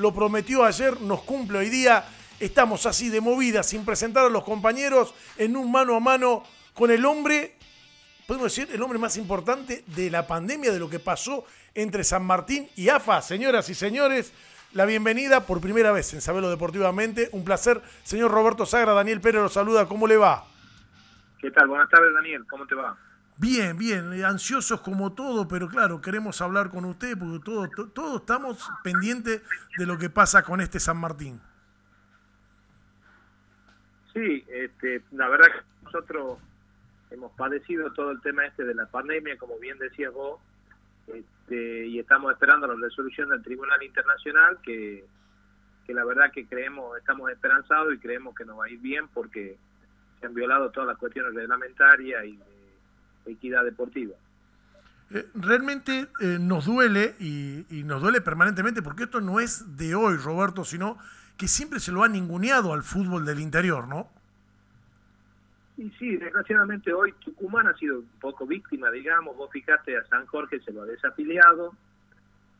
lo prometió ayer, nos cumple hoy día. Estamos así de movida, sin presentar a los compañeros, en un mano a mano con el hombre, podemos decir, el hombre más importante de la pandemia, de lo que pasó entre San Martín y AFA. Señoras y señores, la bienvenida por primera vez en Sabelo Deportivamente. Un placer, señor Roberto Sagra. Daniel Pérez lo saluda. ¿Cómo le va? ¿Qué tal? Buenas tardes, Daniel. ¿Cómo te va? Bien, bien, eh, ansiosos como todo, pero claro, queremos hablar con usted porque todos todo, estamos pendientes de lo que pasa con este San Martín. Sí, este, la verdad que nosotros hemos padecido todo el tema este de la pandemia, como bien decías vos, este, y estamos esperando la resolución del Tribunal Internacional, que, que la verdad que creemos, estamos esperanzados y creemos que nos va a ir bien porque se han violado todas las cuestiones reglamentarias y equidad deportiva. Eh, realmente eh, nos duele y, nos duele permanentemente porque esto no es de hoy, Roberto, sino que siempre se lo ha ninguneado al fútbol del interior, ¿no? Y sí, desgraciadamente hoy Tucumán ha sido un poco víctima, digamos. Vos fijaste a San Jorge se lo ha desafiliado.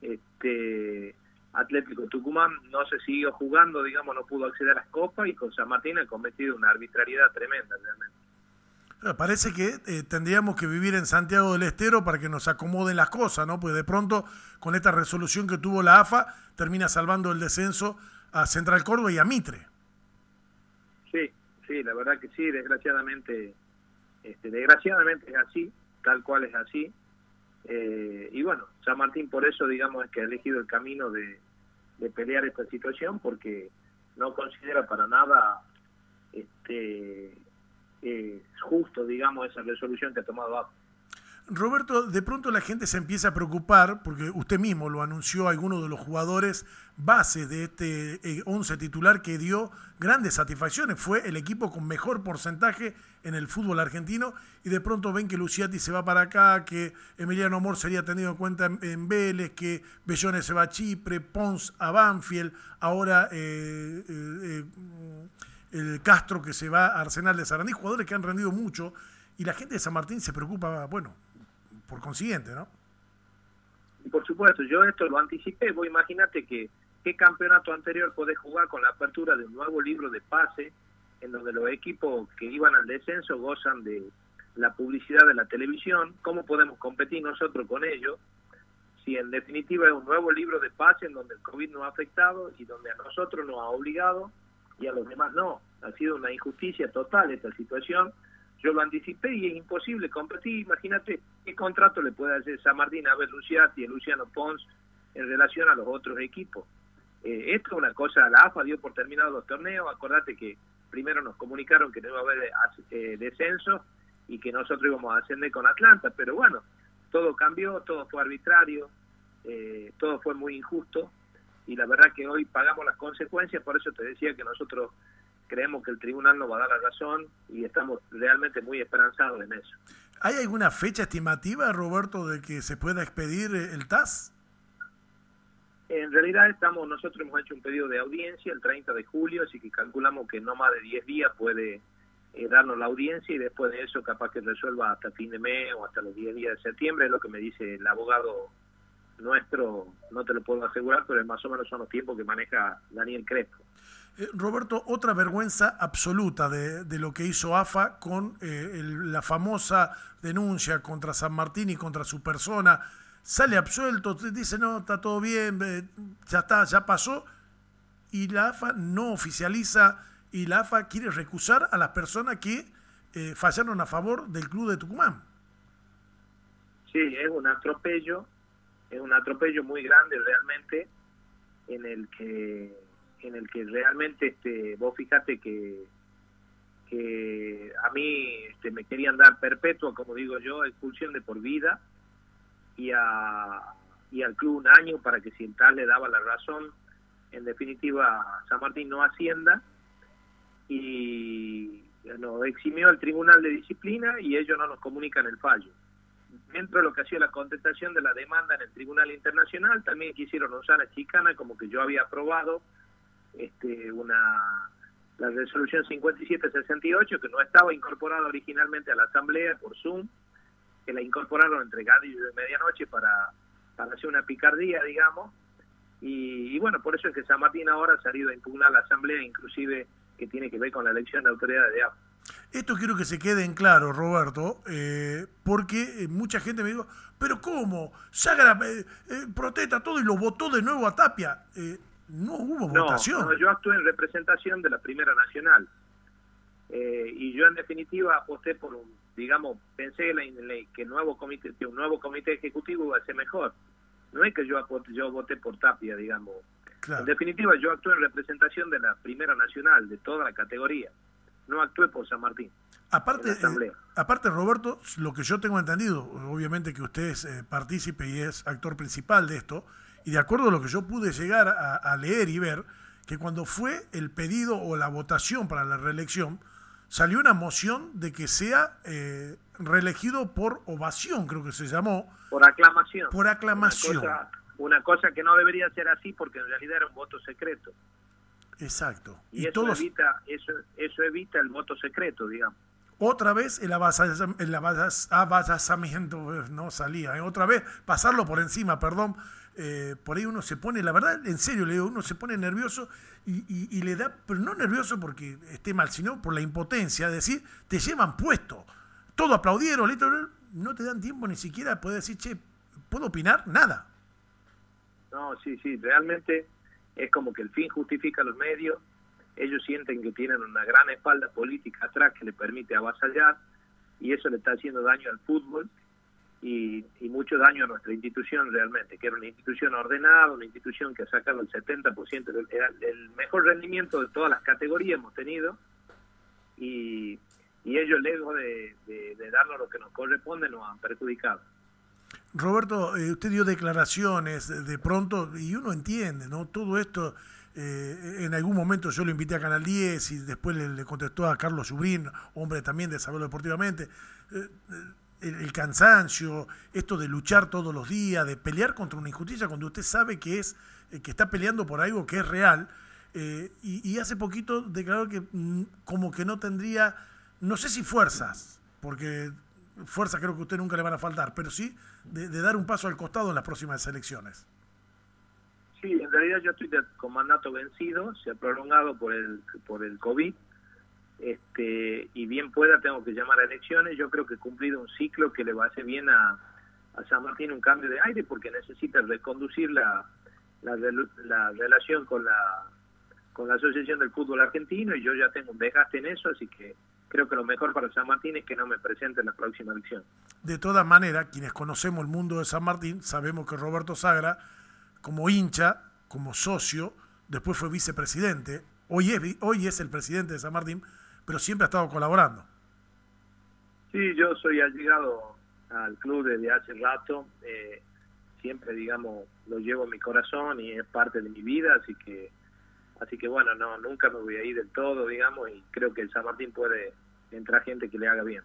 Este, Atlético Tucumán no se siguió jugando, digamos, no pudo acceder a las copas y con San Martín ha cometido una arbitrariedad tremenda realmente. Ah, parece que eh, tendríamos que vivir en Santiago del Estero para que nos acomoden las cosas, ¿no? Pues de pronto, con esta resolución que tuvo la AFA, termina salvando el descenso a Central Córdoba y a Mitre. Sí, sí, la verdad que sí, desgraciadamente, este, desgraciadamente es así, tal cual es así. Eh, y bueno, San Martín por eso, digamos, es que ha elegido el camino de, de pelear esta situación, porque no considera para nada este justo, digamos, esa resolución que ha tomado. Roberto, de pronto la gente se empieza a preocupar, porque usted mismo lo anunció alguno de los jugadores base de este 11 eh, titular que dio grandes satisfacciones. Fue el equipo con mejor porcentaje en el fútbol argentino y de pronto ven que Luciati se va para acá, que Emiliano Amor sería tenido en cuenta en, Vélez, que Bellones se va a Chipre, Pons a Banfield, ahora... Eh, eh, el Castro que se va a Arsenal de Sarandí, jugadores que han rendido mucho y la gente de San Martín se preocupa, bueno, por consiguiente, ¿no? Por supuesto, yo esto lo anticipé, vos imagínate que qué campeonato anterior podés jugar con la apertura de un nuevo libro de pase en donde los equipos que iban al descenso gozan de la publicidad de la televisión, cómo podemos competir nosotros con ellos si en definitiva es un nuevo libro de pase en donde el COVID nos ha afectado y donde a nosotros nos ha obligado y a los demás no. Ha sido una injusticia total esta situación. Yo lo anticipé y es imposible competir. Imagínate qué contrato le puede hacer San Martín a Berluciati y Luciano Pons en relación a los otros equipos. Eh, esto es una cosa, la AFA dio por terminado los torneos. Acordate que primero nos comunicaron que no iba a haber eh, descenso y que nosotros íbamos a ascender con Atlanta, pero bueno, todo cambió, todo fue arbitrario, eh, todo fue muy injusto y la verdad que hoy pagamos las consecuencias, por eso te decía que nosotros creemos que el tribunal nos va a dar la razón y estamos realmente muy esperanzados en eso. ¿Hay alguna fecha estimativa, Roberto, de que se pueda expedir el TAS? En realidad estamos, nosotros hemos hecho un pedido de audiencia el 30 de julio, así que calculamos que no más de 10 días puede eh, darnos la audiencia y después de eso capaz que resuelva hasta fin de mes o hasta los 10 días de septiembre, es lo que me dice el abogado nuestro no te lo puedo asegurar, pero más o menos son los tiempos que maneja Daniel Crespo. Eh, Roberto, otra vergüenza absoluta de, de lo que hizo AFA con eh, la famosa denuncia contra San Martín y contra su persona. Sale absuelto, dice, no, está todo bien, ya está, ya pasó. Y la AFA no oficializa y la AFA quiere recusar a las personas que eh, fallaron a favor del club de Tucumán. Sí, es un atropello es un atropello muy grande realmente en el que en el que realmente este vos fíjate que que a mí este, me querían dar perpetua como digo yo expulsión de por vida y a y al club un año para que si el tal le daba la razón en definitiva San Martín no hacienda y nos eximió el tribunal de disciplina y ellos no nos comunican el fallo dentro de lo que ha sido la contestación de la demanda en el Tribunal Internacional, también quisieron usar a Chicana como que yo había aprobado este, una la resolución 5768 que no estaba incorporada originalmente a la Asamblea por Zoom, que la incorporaron entre gadillo y medianoche para, para hacer una picardía, digamos, Y, bueno, por eso es que San Martín ahora ha salido a impugnar la asamblea, inclusive que tiene que ver con la elección de autoridades de agua. Esto quiero que se quede en claro, Roberto, eh, porque eh, mucha gente me dijo, pero ¿cómo? Sagra eh, protesta todo y lo votó de nuevo a Tapia. no hubo votación. No, yo actué en representación de la Primera Nacional. y yo en definitiva aposté por un, digamos, pensé que el nuevo comité, que un nuevo comité ejecutivo iba a ser mejor. No es que yo, yo voté por Tapia, digamos. En definitiva, yo actué en representación de la Primera Nacional, de toda la categoría no actué por San Martín. Aparte, eh, aparte, Roberto, lo que yo tengo entendido, obviamente que usted es eh, partícipe y es actor principal de esto, y de acuerdo a lo que yo pude llegar a, leer y ver, que cuando fue el pedido o la votación para la reelección, salió una moción de que sea eh, reelegido por ovación, creo que se llamó. Por aclamación. Por aclamación. una cosa que no debería ser así porque en realidad era un voto secreto. Exacto. Y, eso, evita, eso, eso evita el voto secreto, digamos. Otra vez el, abasamiento eh, no salía. ¿eh? Otra vez pasarlo por encima, perdón. Eh, por ahí uno se pone, la verdad, en serio, le digo, uno se pone nervioso y, y, le da, pero no nervioso porque esté mal, sino por la impotencia, es decir, te llevan puesto. Todo aplaudieron, no te dan tiempo ni siquiera de poder decir, che, ¿puedo opinar? Nada. No, sí, sí, realmente es como que el fin justifica los medios, ellos sienten que tienen una gran espalda política atrás que le permite avasallar y eso le está haciendo daño al fútbol y, mucho daño a nuestra institución realmente, que era una institución ordenada, una institución que ha sacado el 70%, del, el mejor rendimiento de todas las categorías hemos tenido y, ellos lejos de, de darnos lo que nos corresponde nos han perjudicado. Roberto, eh, usted dio declaraciones de pronto y uno entiende, ¿no? Todo esto, eh, en algún momento yo lo invité a Canal 10 y después le, contestó a Carlos Subrín, hombre también de saberlo deportivamente, eh, el, cansancio, esto de luchar todos los días, de pelear contra una injusticia cuando usted sabe que es que está peleando por algo que es real. Y, y, hace poquito declaró que mm, como que no tendría, no sé si fuerzas, porque fuerza creo que a usted nunca le van a faltar, pero sí de, dar un paso al costado en las próximas elecciones. Sí, en realidad yo estoy con mandato vencido, se ha prolongado por el por el COVID, este y bien pueda tengo que llamar a elecciones. Yo creo que he cumplido un ciclo que le va a hacer bien a, a San Martín un cambio de aire porque necesita reconducir la, la, la relación con la con la Asociación del Fútbol Argentino y yo ya tengo un desgaste en eso, así que creo que lo mejor para San Martín es que no me presente en la próxima elección. De todas maneras, quienes conocemos el mundo de San Martín, sabemos que Roberto Sagra, como hincha, como socio, después fue vicepresidente, hoy es, hoy es el presidente de San Martín, pero siempre ha estado colaborando. Sí, yo soy allegado al club desde hace rato, eh, siempre, digamos, lo llevo en mi corazón y es parte de mi vida, así que Así que bueno, no nunca me voy a ir del todo, digamos, y creo que el San Martín puede entrar gente que le haga bien.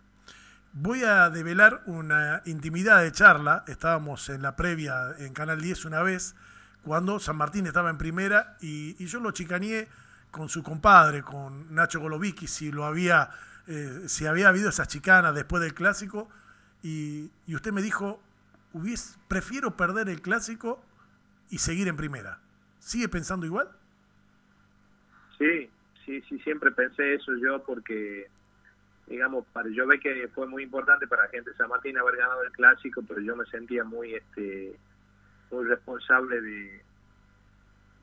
Voy a develar una intimidad de charla. Estábamos en la previa en Canal 10 una vez, cuando San Martín estaba en primera y, yo lo chicaneé con su compadre, con Nacho Golovicki, si lo había, eh, si había habido esas chicanas después del clásico. Y, y usted me dijo, hubies, prefiero perder el clásico y seguir en primera. ¿Sigue pensando igual? Sí, sí, sí, siempre pensé eso yo porque, digamos, para, yo ve que fue muy importante para la gente de San Martín haber ganado el clásico, pero yo me sentía muy, este, muy responsable de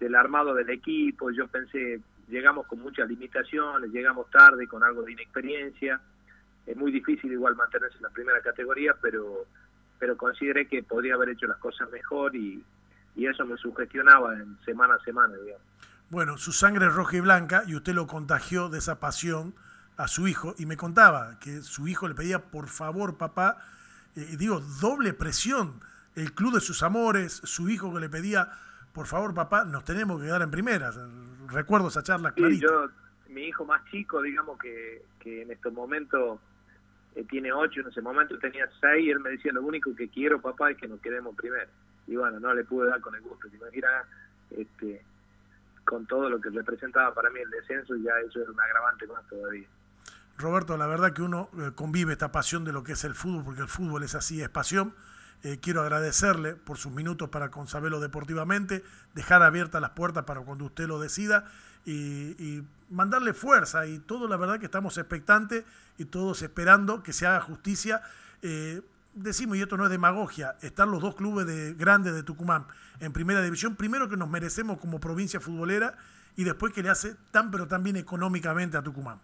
del armado del equipo. Yo pensé, llegamos con muchas limitaciones, llegamos tarde con algo de inexperiencia. Es muy difícil igual mantenerse en la primera categoría, pero pero consideré que podría haber hecho las cosas mejor y, y eso me sugestionaba en semana a semana, digamos. Bueno, su sangre es roja y blanca y usted lo contagió de esa pasión a su hijo y me contaba que su hijo le pedía, por favor, papá, eh, digo, doble presión, el club de sus amores, su hijo que le pedía, por favor, papá, nos tenemos que quedar en primera. Recuerdo esa charla clarita. yo, mi hijo más chico, digamos que, que en estos momentos eh, tiene ocho, en ese momento tenía seis, y él me decía, lo único que quiero, papá, es que nos quedemos primero. Y bueno, no le pude dar con el gusto. este, con todo lo que representaba para mí el descenso, ya eso era un agravante más todavía. Roberto, la verdad que uno eh, convive esta pasión de lo que es el fútbol, porque el fútbol es así, es pasión. Eh, quiero agradecerle por sus minutos para Consabelo Deportivamente, dejar abiertas las puertas para cuando usted lo decida y, mandarle fuerza y todo, la verdad que estamos expectantes y todos esperando que se haga justicia. Eh, decimos, y esto no es demagogia, están los dos clubes de, grandes de Tucumán en primera división, primero que nos merecemos como provincia futbolera y después que le hace tan pero tan bien económicamente a Tucumán.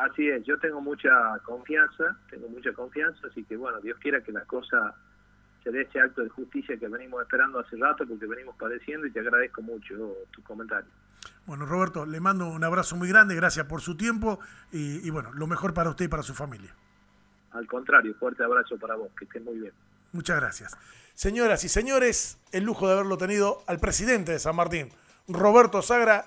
Así es, yo tengo mucha confianza, tengo mucha confianza, así que bueno, Dios quiera que la cosa se dé ese acto de justicia que venimos esperando hace rato porque venimos padeciendo y te agradezco mucho tu comentario. Bueno, Roberto, le mando un abrazo muy grande, gracias por su tiempo y, y bueno, lo mejor para usted y para su familia. Al contrario, fuerte abrazo para vos, que esté muy bien. Muchas gracias. Señoras y señores, el lujo de haberlo tenido al presidente de San Martín, Roberto Sagra,